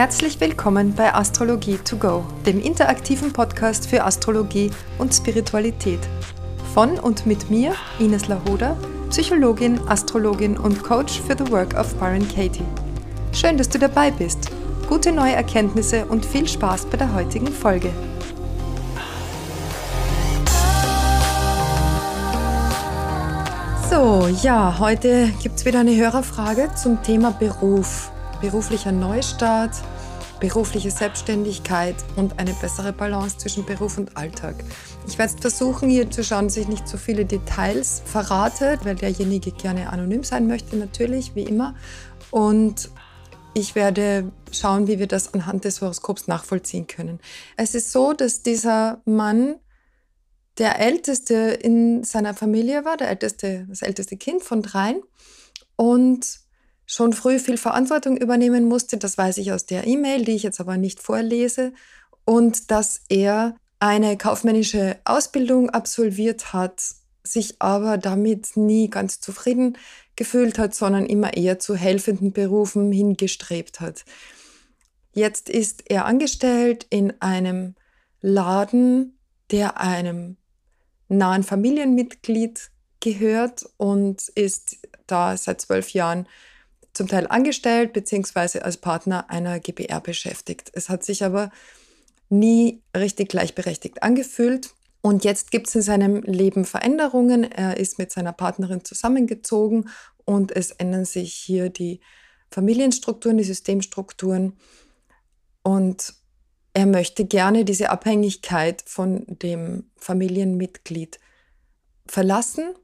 Herzlich willkommen bei Astrologie to go, dem interaktiven Podcast für Astrologie und Spiritualität. Von und mit mir, Ines Lahoda, Psychologin, Astrologin und Coach für The Work of Byron Katie. Schön, dass du dabei bist. Gute neue Erkenntnisse und viel Spaß bei der heutigen Folge. So, ja, heute gibt es wieder eine Hörerfrage zum Thema Beruf beruflicher Neustart, berufliche Selbstständigkeit und eine bessere Balance zwischen Beruf und Alltag. Ich werde versuchen, hier zu schauen, dass ich nicht so viele Details verrate, weil derjenige gerne anonym sein möchte, natürlich, wie immer. Und ich werde schauen, wie wir das anhand des Horoskops nachvollziehen können. Es ist so, dass dieser Mann der älteste in seiner Familie war, der älteste, das älteste Kind von dreien. Und schon früh viel Verantwortung übernehmen musste. Das weiß ich aus der E-Mail, die ich jetzt aber nicht vorlese. Und dass er eine kaufmännische Ausbildung absolviert hat, sich aber damit nie ganz zufrieden gefühlt hat, sondern immer eher zu helfenden Berufen hingestrebt hat. Jetzt ist er angestellt in einem Laden, der einem nahen Familienmitglied gehört und ist da seit zwölf Jahren zum Teil angestellt beziehungsweise als Partner einer GBR beschäftigt. Es hat sich aber nie richtig gleichberechtigt angefühlt. Und jetzt gibt es in seinem Leben Veränderungen. Er ist mit seiner Partnerin zusammengezogen und es ändern sich hier die Familienstrukturen, die Systemstrukturen. Und er möchte gerne diese Abhängigkeit von dem Familienmitglied verlassen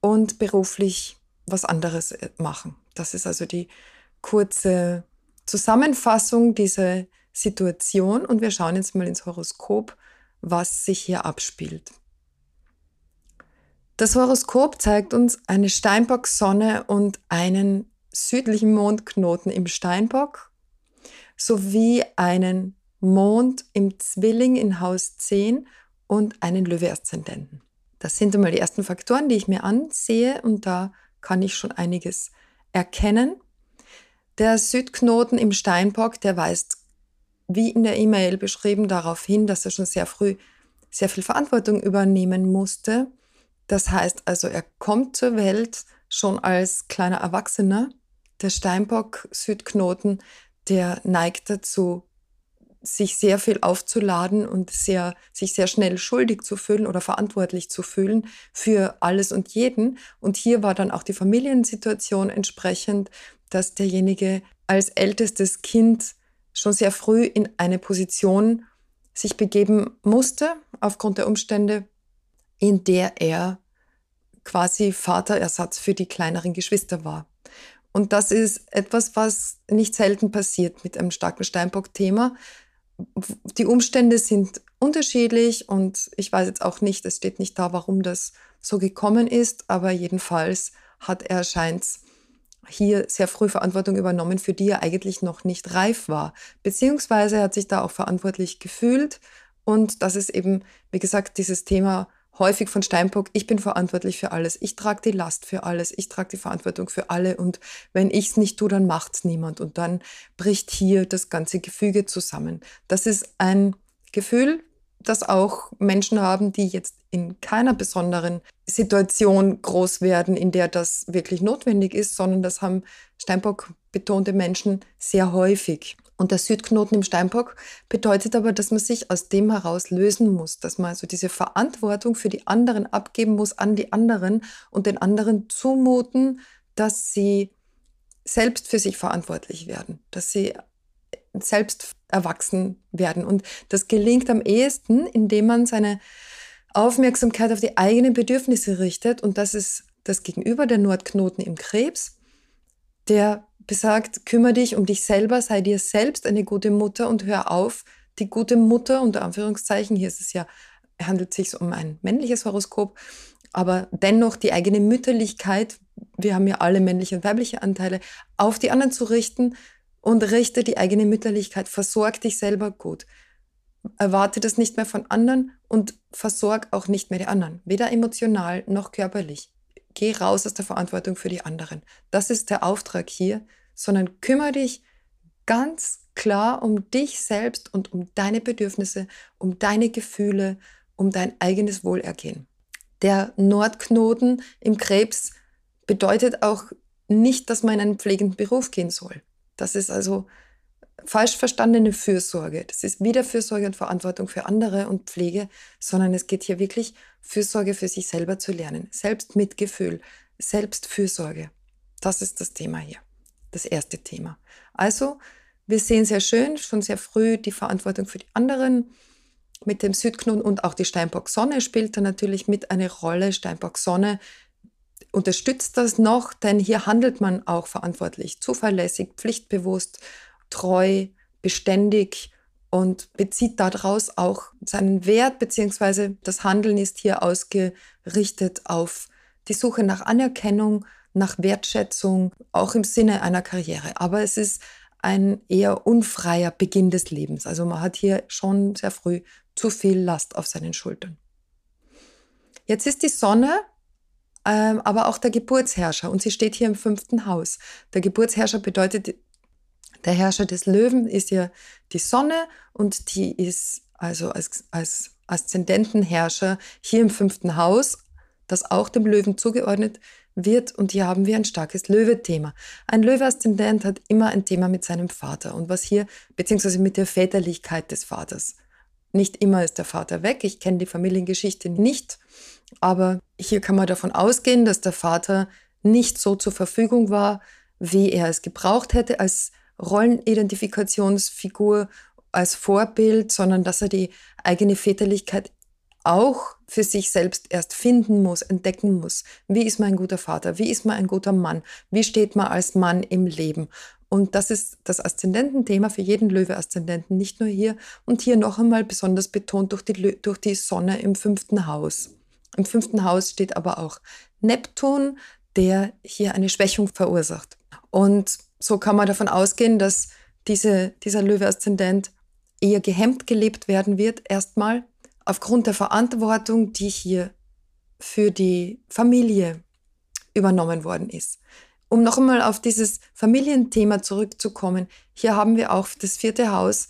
und beruflich was anderes äh, machen. Das ist also die kurze Zusammenfassung dieser Situation und wir schauen jetzt mal ins Horoskop, was sich hier abspielt. Das Horoskop zeigt uns eine Steinbock-Sonne und einen südlichen Mondknoten im Steinbock sowie einen Mond im Zwilling in Haus 10 und einen Löwe-Aszendenten. Das sind einmal die ersten Faktoren, die ich mir ansehe und da kann ich schon einiges erkennen. Der Südknoten im Steinbock, der weist, wie in der E-Mail beschrieben, darauf hin, dass er schon sehr früh sehr viel Verantwortung übernehmen musste. Das heißt also, er kommt zur Welt schon als kleiner Erwachsener. Der Steinbock Südknoten, der neigt dazu, sich sehr viel aufzuladen und sehr, sich sehr schnell schuldig zu fühlen oder verantwortlich zu fühlen für alles und jeden. Und hier war dann auch die Familiensituation entsprechend, dass derjenige als ältestes Kind schon sehr früh in eine Position sich begeben musste, aufgrund der Umstände, in der er quasi Vaterersatz für die kleineren Geschwister war. Und das ist etwas, was nicht selten passiert mit einem starken Steinbock-Thema, die Umstände sind unterschiedlich und ich weiß jetzt auch nicht, es steht nicht da, warum das so gekommen ist, aber jedenfalls hat er scheint hier sehr früh Verantwortung übernommen, für die er eigentlich noch nicht reif war. Beziehungsweise er hat sich da auch verantwortlich gefühlt und das ist eben, wie gesagt, dieses Thema häufig von Steinbock, ich bin verantwortlich für alles, ich trage die Last für alles, ich trage die Verantwortung für alle und wenn ich es nicht tue, dann macht es niemand und dann bricht hier das ganze Gefüge zusammen. Das ist ein Gefühl, das auch Menschen haben, die jetzt in keiner besonderen Situation groß werden, in der das wirklich notwendig ist, sondern das haben Steinbock betonte Menschen sehr häufig. Und der Südknoten im Steinbock bedeutet aber, dass man sich aus dem heraus lösen muss, dass man also diese Verantwortung für die anderen abgeben muss an die anderen und den anderen zumuten, dass sie selbst für sich verantwortlich werden, dass sie selbst erwachsen werden. Und das gelingt am ehesten, indem man seine Aufmerksamkeit auf die eigenen Bedürfnisse richtet. Und das ist das Gegenüber der Nordknoten im Krebs, der besagt, kümmere dich um dich selber, sei dir selbst eine gute Mutter und hör auf, die gute Mutter, unter Anführungszeichen, hier ist es ja, handelt sich um ein männliches Horoskop, aber dennoch die eigene Mütterlichkeit, wir haben ja alle männliche und weibliche Anteile, auf die anderen zu richten und richte die eigene Mütterlichkeit, versorg dich selber gut. Erwarte das nicht mehr von anderen und versorg auch nicht mehr die anderen, weder emotional noch körperlich. Geh raus aus der Verantwortung für die anderen. Das ist der Auftrag hier, sondern kümmere dich ganz klar um dich selbst und um deine Bedürfnisse, um deine Gefühle, um dein eigenes Wohlergehen. Der Nordknoten im Krebs bedeutet auch nicht, dass man in einen pflegenden Beruf gehen soll. Das ist also falsch verstandene Fürsorge. Das ist wieder Fürsorge und Verantwortung für andere und Pflege, sondern es geht hier wirklich Fürsorge für sich selber zu lernen. Selbstmitgefühl, Selbstfürsorge. Das ist das Thema hier. Das erste Thema. Also, wir sehen sehr schön, schon sehr früh die Verantwortung für die anderen mit dem Südknoten und auch die Steinbock-Sonne spielt da natürlich mit eine Rolle. Steinbock-Sonne unterstützt das noch, denn hier handelt man auch verantwortlich, zuverlässig, pflichtbewusst, treu, beständig und bezieht daraus auch seinen Wert, beziehungsweise das Handeln ist hier ausgerichtet auf die Suche nach Anerkennung, nach Wertschätzung, auch im Sinne einer Karriere. Aber es ist ein eher unfreier Beginn des Lebens. Also man hat hier schon sehr früh zu viel Last auf seinen Schultern. Jetzt ist die Sonne ähm, aber auch der Geburtsherrscher und sie steht hier im fünften Haus. Der Geburtsherrscher bedeutet, der Herrscher des Löwen ist ja die Sonne und die ist also als, als Aszendentenherrscher hier im fünften Haus, das auch dem Löwen zugeordnet wird. Und hier haben wir ein starkes Löwe-Thema. Ein Löwe-Aszendent hat immer ein Thema mit seinem Vater und was hier, beziehungsweise mit der Väterlichkeit des Vaters. Nicht immer ist der Vater weg. Ich kenne die Familiengeschichte nicht. Aber hier kann man davon ausgehen, dass der Vater nicht so zur Verfügung war, wie er es gebraucht hätte als Rollenidentifikationsfigur, als Vorbild, sondern dass er die eigene Väterlichkeit auch für sich selbst erst finden muss, entdecken muss. Wie ist man ein guter Vater? Wie ist man ein guter Mann? Wie steht man als Mann im Leben? Und das ist das Aszendententhema für jeden Löwe-Aszendenten, nicht nur hier und hier noch einmal besonders betont durch die, durch die Sonne im fünften Haus. Im fünften Haus steht aber auch Neptun, der hier eine Schwächung verursacht. Und so kann man davon ausgehen, dass diese, dieser Löwe-Aszendent eher gehemmt gelebt werden wird, erstmal aufgrund der Verantwortung, die hier für die Familie übernommen worden ist. Um noch einmal auf dieses Familienthema zurückzukommen, hier haben wir auch das vierte Haus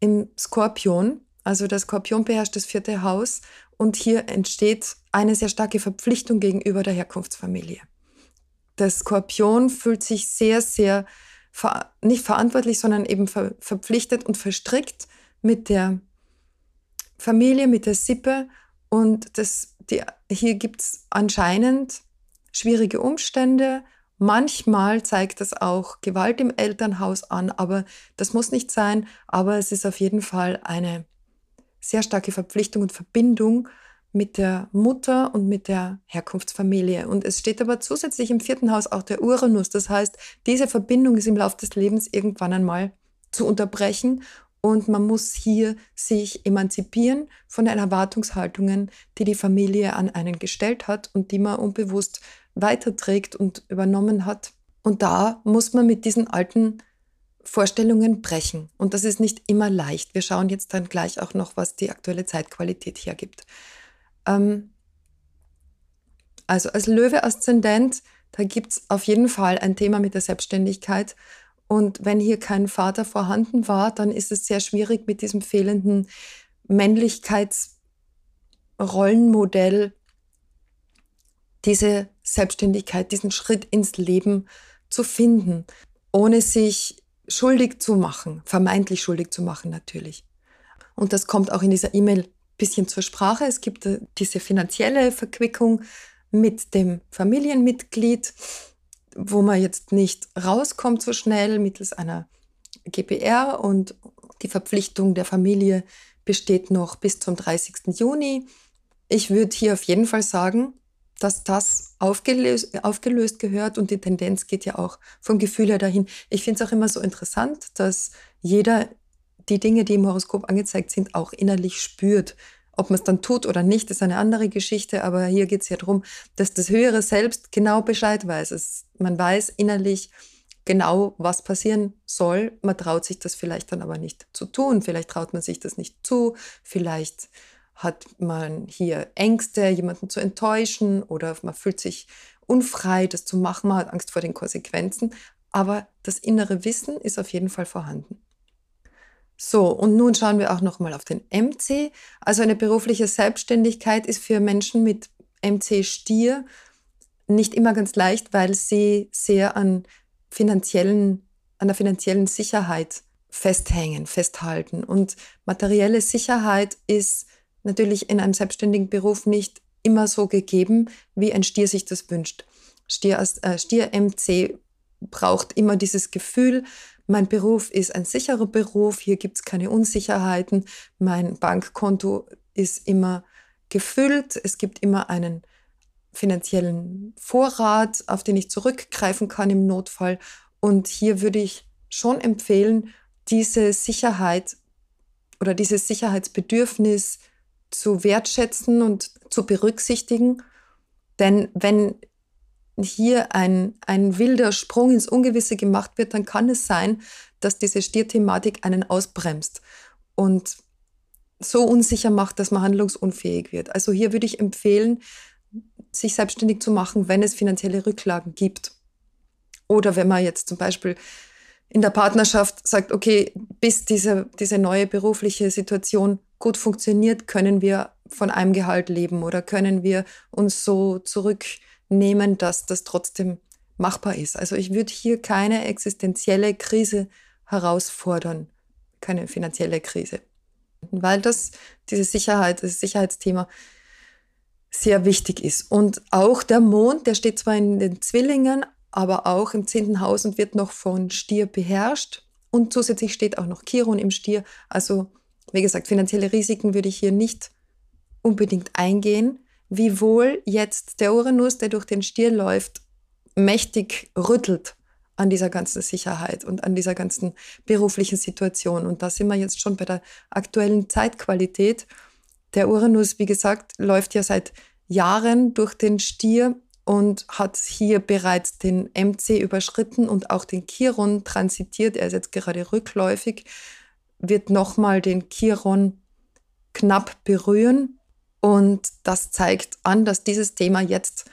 im Skorpion. Also der Skorpion beherrscht das vierte Haus und hier entsteht eine sehr starke Verpflichtung gegenüber der Herkunftsfamilie. Der Skorpion fühlt sich sehr, sehr ver nicht verantwortlich, sondern eben ver verpflichtet und verstrickt mit der Familie, mit der Sippe. Und das, die, hier gibt es anscheinend schwierige Umstände. Manchmal zeigt das auch Gewalt im Elternhaus an, aber das muss nicht sein. Aber es ist auf jeden Fall eine sehr starke Verpflichtung und Verbindung mit der Mutter und mit der Herkunftsfamilie. Und es steht aber zusätzlich im vierten Haus auch der Uranus. Das heißt, diese Verbindung ist im Laufe des Lebens irgendwann einmal zu unterbrechen und man muss hier sich emanzipieren von den Erwartungshaltungen, die die Familie an einen gestellt hat und die man unbewusst weiterträgt und übernommen hat. Und da muss man mit diesen alten Vorstellungen brechen. Und das ist nicht immer leicht. Wir schauen jetzt dann gleich auch noch, was die aktuelle Zeitqualität hergibt. Ähm also als Löwe-Aszendent, da gibt es auf jeden Fall ein Thema mit der Selbstständigkeit. Und wenn hier kein Vater vorhanden war, dann ist es sehr schwierig mit diesem fehlenden Männlichkeitsrollenmodell diese Selbstständigkeit, diesen Schritt ins Leben zu finden, ohne sich schuldig zu machen, vermeintlich schuldig zu machen natürlich. Und das kommt auch in dieser E-Mail bisschen zur Sprache. Es gibt äh, diese finanzielle Verquickung mit dem Familienmitglied, wo man jetzt nicht rauskommt so schnell mittels einer GPR und die Verpflichtung der Familie besteht noch bis zum 30. Juni. Ich würde hier auf jeden Fall sagen, dass das aufgelöst, aufgelöst gehört und die Tendenz geht ja auch vom Gefühl her dahin. Ich finde es auch immer so interessant, dass jeder die Dinge, die im Horoskop angezeigt sind, auch innerlich spürt. Ob man es dann tut oder nicht, ist eine andere Geschichte, aber hier geht es ja darum, dass das höhere Selbst genau Bescheid weiß. Es, man weiß innerlich genau, was passieren soll. Man traut sich das vielleicht dann aber nicht zu tun. Vielleicht traut man sich das nicht zu. Vielleicht hat man hier Ängste, jemanden zu enttäuschen oder man fühlt sich unfrei, das zu machen, man hat Angst vor den Konsequenzen. aber das innere Wissen ist auf jeden Fall vorhanden. So, und nun schauen wir auch nochmal auf den MC. Also eine berufliche Selbstständigkeit ist für Menschen mit MC Stier nicht immer ganz leicht, weil sie sehr an finanziellen, an der finanziellen Sicherheit festhängen, festhalten. Und materielle Sicherheit ist natürlich in einem selbstständigen Beruf nicht immer so gegeben, wie ein Stier sich das wünscht. Stier, äh, Stier MC braucht immer dieses Gefühl, mein Beruf ist ein sicherer Beruf, hier gibt es keine Unsicherheiten, mein Bankkonto ist immer gefüllt, es gibt immer einen finanziellen Vorrat, auf den ich zurückgreifen kann im Notfall. Und hier würde ich schon empfehlen, diese Sicherheit oder dieses Sicherheitsbedürfnis zu wertschätzen und zu berücksichtigen. Denn wenn hier ein, ein wilder Sprung ins Ungewisse gemacht wird, dann kann es sein, dass diese Stierthematik einen ausbremst und so unsicher macht, dass man handlungsunfähig wird. Also hier würde ich empfehlen, sich selbstständig zu machen, wenn es finanzielle Rücklagen gibt. Oder wenn man jetzt zum Beispiel in der Partnerschaft sagt, okay, bis diese, diese neue berufliche Situation gut funktioniert, können wir von einem Gehalt leben oder können wir uns so zurücknehmen, dass das trotzdem machbar ist. Also ich würde hier keine existenzielle Krise herausfordern, keine finanzielle Krise. Weil das, diese Sicherheit, das Sicherheitsthema sehr wichtig ist. Und auch der Mond, der steht zwar in den Zwillingen, aber auch im zehnten Haus und wird noch von Stier beherrscht. Und zusätzlich steht auch noch Chiron im Stier. Also, wie gesagt, finanzielle Risiken würde ich hier nicht unbedingt eingehen. Wiewohl jetzt der Uranus, der durch den Stier läuft, mächtig rüttelt an dieser ganzen Sicherheit und an dieser ganzen beruflichen Situation. Und da sind wir jetzt schon bei der aktuellen Zeitqualität. Der Uranus, wie gesagt, läuft ja seit Jahren durch den Stier und hat hier bereits den MC überschritten und auch den Chiron transitiert. Er ist jetzt gerade rückläufig, wird nochmal den Chiron knapp berühren. Und das zeigt an, dass dieses Thema jetzt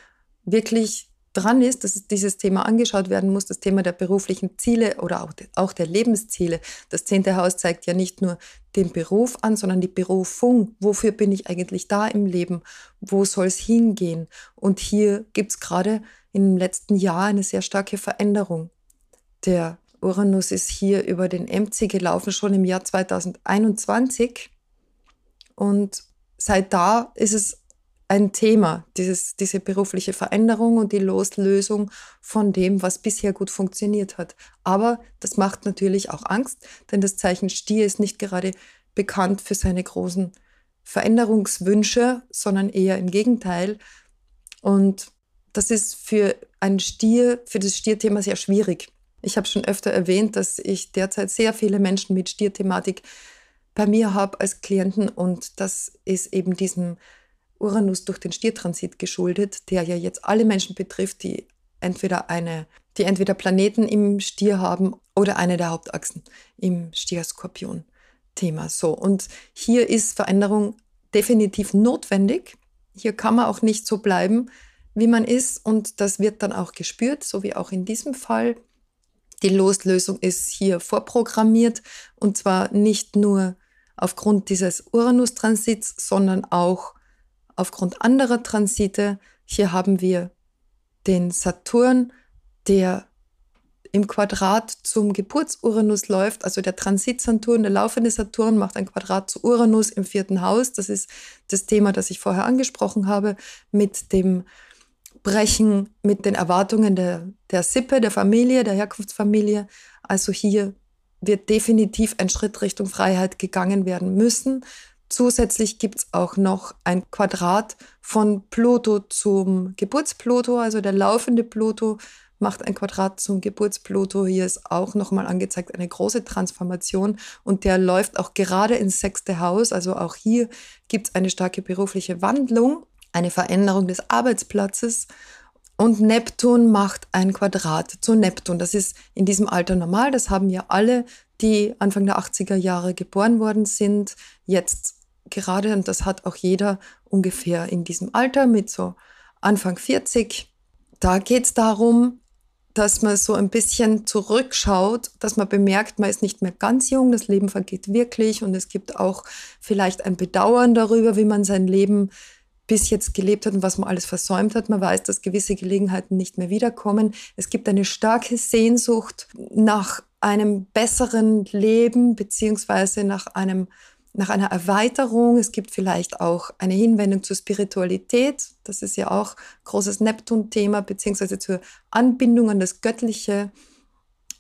wirklich dran ist, dass dieses Thema angeschaut werden muss, das Thema der beruflichen Ziele oder auch, auch der Lebensziele. Das zehnte Haus zeigt ja nicht nur den Beruf an, sondern die Berufung. Wofür bin ich eigentlich da im Leben? Wo soll es hingehen? Und hier gibt es gerade im letzten Jahr eine sehr starke Veränderung. Der Uranus ist hier über den MC gelaufen, schon im Jahr 2021. Und seit da ist es ein Thema, dieses, diese berufliche Veränderung und die Loslösung von dem, was bisher gut funktioniert hat. Aber das macht natürlich auch Angst, denn das Zeichen Stier ist nicht gerade bekannt für seine großen Veränderungswünsche, sondern eher im Gegenteil. Und das ist für ein Stier, für das Stierthema sehr schwierig. Ich habe schon öfter erwähnt, dass ich derzeit sehr viele Menschen mit Stierthematik bei mir habe als Klienten und das ist eben diesem Uranus durch den Stiertransit geschuldet, der ja jetzt alle Menschen betrifft, die entweder eine, die entweder Planeten im Stier haben oder eine der Hauptachsen im Stier-Skorpion-Thema. So, und hier ist Veränderung definitiv notwendig. Hier kann man auch nicht so bleiben, wie man ist, und das wird dann auch gespürt, so wie auch in diesem Fall. Die Loslösung ist hier vorprogrammiert und zwar nicht nur aufgrund dieses Uranus-Transits, sondern auch aufgrund anderer Transite. Hier haben wir den Saturn, der im Quadrat zum Geburtsuranus läuft, also der Transit-Saturn, der laufende Saturn macht ein Quadrat zu Uranus im vierten Haus. Das ist das Thema, das ich vorher angesprochen habe, mit dem Brechen, mit den Erwartungen der, der Sippe, der Familie, der Herkunftsfamilie. Also hier wird definitiv ein Schritt Richtung Freiheit gegangen werden müssen. Zusätzlich gibt es auch noch ein Quadrat von Pluto zum Geburtspluto, also der laufende Pluto macht ein Quadrat zum Geburtspluto. Hier ist auch nochmal angezeigt eine große Transformation und der läuft auch gerade ins sechste Haus. Also auch hier gibt es eine starke berufliche Wandlung, eine Veränderung des Arbeitsplatzes. Und Neptun macht ein Quadrat zu Neptun. Das ist in diesem Alter normal. Das haben ja alle, die Anfang der 80er Jahre geboren worden sind, jetzt gerade, und das hat auch jeder ungefähr in diesem Alter mit so Anfang 40. Da geht es darum, dass man so ein bisschen zurückschaut, dass man bemerkt, man ist nicht mehr ganz jung, das Leben vergeht wirklich und es gibt auch vielleicht ein Bedauern darüber, wie man sein Leben bis jetzt gelebt hat und was man alles versäumt hat. Man weiß, dass gewisse Gelegenheiten nicht mehr wiederkommen. Es gibt eine starke Sehnsucht nach einem besseren Leben beziehungsweise nach einem nach einer Erweiterung. Es gibt vielleicht auch eine Hinwendung zur Spiritualität. Das ist ja auch großes Neptun-Thema, beziehungsweise zur Anbindung an das Göttliche.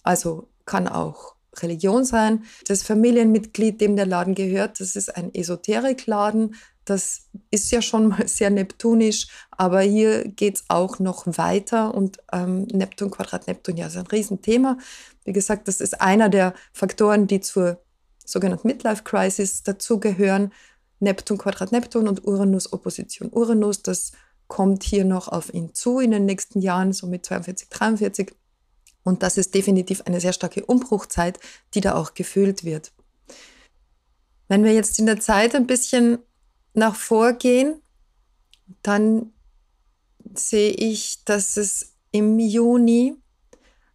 Also kann auch Religion sein. Das Familienmitglied, dem der Laden gehört, das ist ein Esoterikladen. Das ist ja schon mal sehr neptunisch, aber hier geht es auch noch weiter und ähm, Neptun, Quadrat Neptun, ja, ist ein Riesenthema. Wie gesagt, das ist einer der Faktoren, die zur sogenannten Midlife Crisis dazugehören. Neptun, Quadrat Neptun und Uranus, Opposition Uranus. Das kommt hier noch auf ihn zu in den nächsten Jahren, so mit 42, 43. Und das ist definitiv eine sehr starke Umbruchzeit, die da auch gefühlt wird. Wenn wir jetzt in der Zeit ein bisschen nach vorgehen, dann sehe ich, dass es im Juni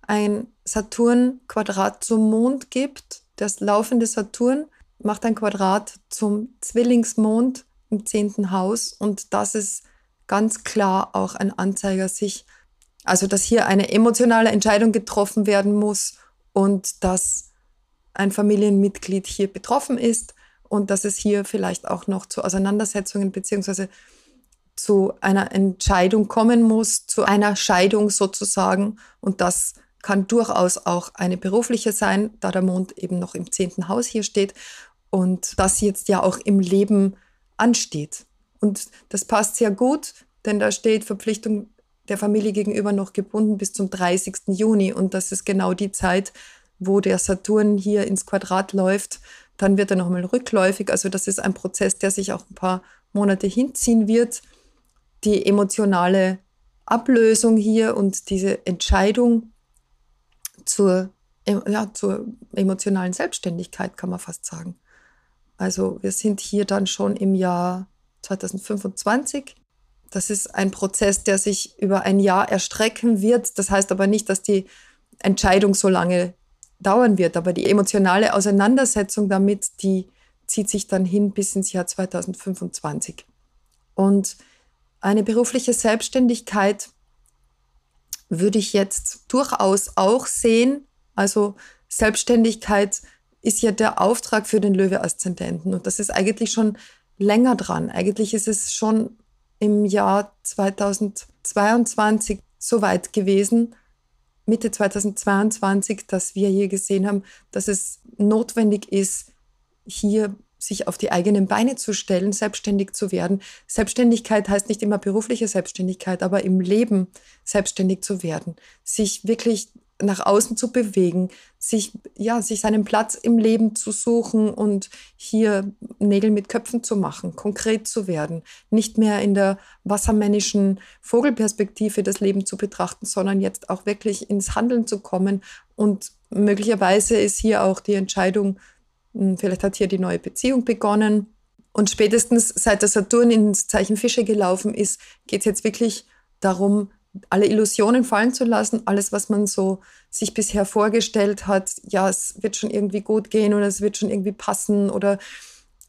ein Saturn-Quadrat zum Mond gibt. Das laufende Saturn macht ein Quadrat zum Zwillingsmond im zehnten Haus. Und das ist ganz klar auch ein Anzeiger sich, also dass hier eine emotionale Entscheidung getroffen werden muss und dass ein Familienmitglied hier betroffen ist und dass es hier vielleicht auch noch zu Auseinandersetzungen beziehungsweise zu einer Entscheidung kommen muss, zu einer Scheidung sozusagen und das kann durchaus auch eine berufliche sein, da der Mond eben noch im zehnten Haus hier steht und das jetzt ja auch im Leben ansteht. Und das passt sehr gut, denn da steht Verpflichtung der Familie gegenüber noch gebunden bis zum 30. Juni und das ist genau die Zeit, wo der Saturn hier ins Quadrat läuft. Dann wird er nochmal rückläufig. Also das ist ein Prozess, der sich auch ein paar Monate hinziehen wird. Die emotionale Ablösung hier und diese Entscheidung zur, ja, zur emotionalen Selbstständigkeit, kann man fast sagen. Also wir sind hier dann schon im Jahr 2025. Das ist ein Prozess, der sich über ein Jahr erstrecken wird. Das heißt aber nicht, dass die Entscheidung so lange dauern wird. Aber die emotionale Auseinandersetzung damit, die zieht sich dann hin bis ins Jahr 2025. Und eine berufliche Selbstständigkeit würde ich jetzt durchaus auch sehen. Also Selbstständigkeit ist ja der Auftrag für den Löwe-Aszendenten und das ist eigentlich schon länger dran. Eigentlich ist es schon im Jahr 2022 so weit gewesen, Mitte 2022, dass wir hier gesehen haben, dass es notwendig ist, hier sich auf die eigenen Beine zu stellen, selbstständig zu werden. Selbstständigkeit heißt nicht immer berufliche Selbstständigkeit, aber im Leben selbstständig zu werden, sich wirklich nach außen zu bewegen, sich, ja, sich seinen Platz im Leben zu suchen und hier Nägel mit Köpfen zu machen, konkret zu werden, nicht mehr in der wassermännischen Vogelperspektive das Leben zu betrachten, sondern jetzt auch wirklich ins Handeln zu kommen. Und möglicherweise ist hier auch die Entscheidung hm, vielleicht hat hier die neue Beziehung begonnen. Und spätestens seit der Saturn ins Zeichen Fische gelaufen ist, geht es jetzt wirklich darum, alle Illusionen fallen zu lassen, alles, was man so sich bisher vorgestellt hat, ja, es wird schon irgendwie gut gehen oder es wird schon irgendwie passen oder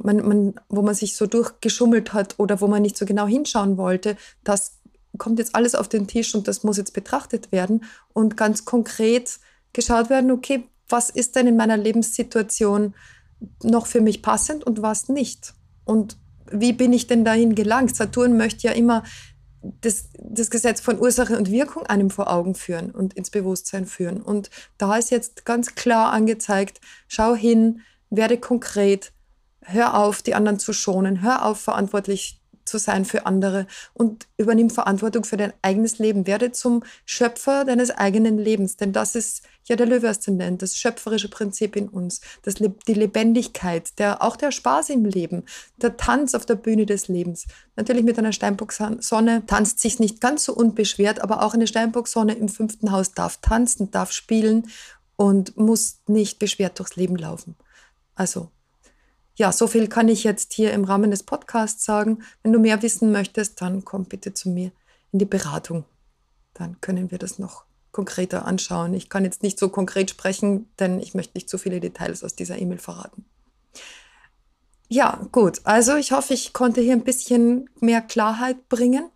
man, man, wo man sich so durchgeschummelt hat oder wo man nicht so genau hinschauen wollte, das kommt jetzt alles auf den Tisch und das muss jetzt betrachtet werden und ganz konkret geschaut werden, okay, was ist denn in meiner Lebenssituation noch für mich passend und was nicht. Und wie bin ich denn dahin gelangt? Saturn möchte ja immer das, das Gesetz von Ursache und Wirkung einem vor Augen führen und ins Bewusstsein führen. Und da ist jetzt ganz klar angezeigt, schau hin, werde konkret, hör auf, die anderen zu schonen, hör auf, verantwortlich zu sein für andere und übernimm Verantwortung für dein eigenes Leben. Werde zum Schöpfer deines eigenen Lebens, denn das ist ja der Löwe-Aszendent, das schöpferische Prinzip in uns, das, die Lebendigkeit, der, auch der Spaß im Leben, der Tanz auf der Bühne des Lebens. Natürlich mit einer Steinbock-Sonne tanzt sich nicht ganz so unbeschwert, aber auch eine Steinbock-Sonne im fünften Haus darf tanzen, darf spielen und muss nicht beschwert durchs Leben laufen. Also ja, so viel kann ich jetzt hier im Rahmen des Podcasts sagen. Wenn du mehr wissen möchtest, dann komm bitte zu mir in die Beratung. Dann können wir das noch konkreter anschauen. Ich kann jetzt nicht so konkret sprechen, denn ich möchte nicht zu viele Details aus dieser E-Mail verraten. Ja, gut. Also ich hoffe, ich konnte hier ein bisschen mehr Klarheit bringen.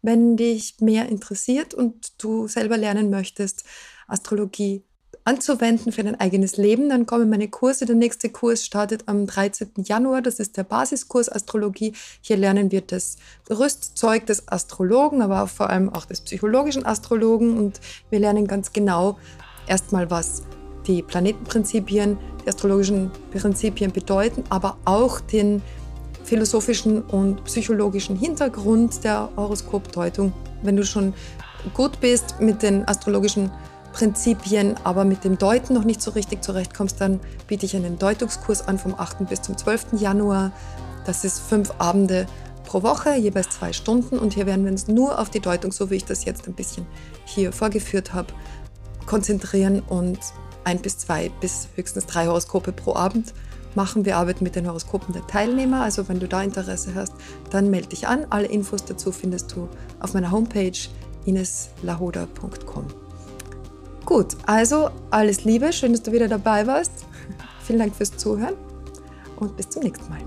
Wenn dich mehr interessiert und du selber lernen möchtest, Astrologie anzuwenden für dein eigenes Leben, dann kommen meine Kurse. Der nächste Kurs startet am 13. Januar. Das ist der Basiskurs Astrologie. Hier lernen wir das Rüstzeug des Astrologen, aber vor allem auch des psychologischen Astrologen. Und wir lernen ganz genau erstmal, was die Planetenprinzipien, die astrologischen Prinzipien bedeuten, aber auch den philosophischen und psychologischen Hintergrund der Horoskopdeutung. Wenn du schon gut bist mit den astrologischen Prinzipien, aber mit dem Deuten noch nicht so richtig zurechtkommst, dann biete ich einen Deutungskurs an vom 8. bis zum 12. Januar. Das ist fünf Abende pro Woche, jeweils zwei Stunden. Und hier werden wir uns nur auf die Deutung, so wie ich das jetzt ein bisschen hier vorgeführt habe, konzentrieren und ein bis zwei bis höchstens drei Horoskope pro Abend machen. Wir arbeiten mit den Horoskopen der Teilnehmer. Also wenn du da Interesse hast, dann melde dich an. Alle Infos dazu findest du auf meiner Homepage ineslahoda.com. Gut, also alles Liebe, schön, dass du wieder dabei warst. Vielen Dank fürs Zuhören und bis zum nächsten Mal.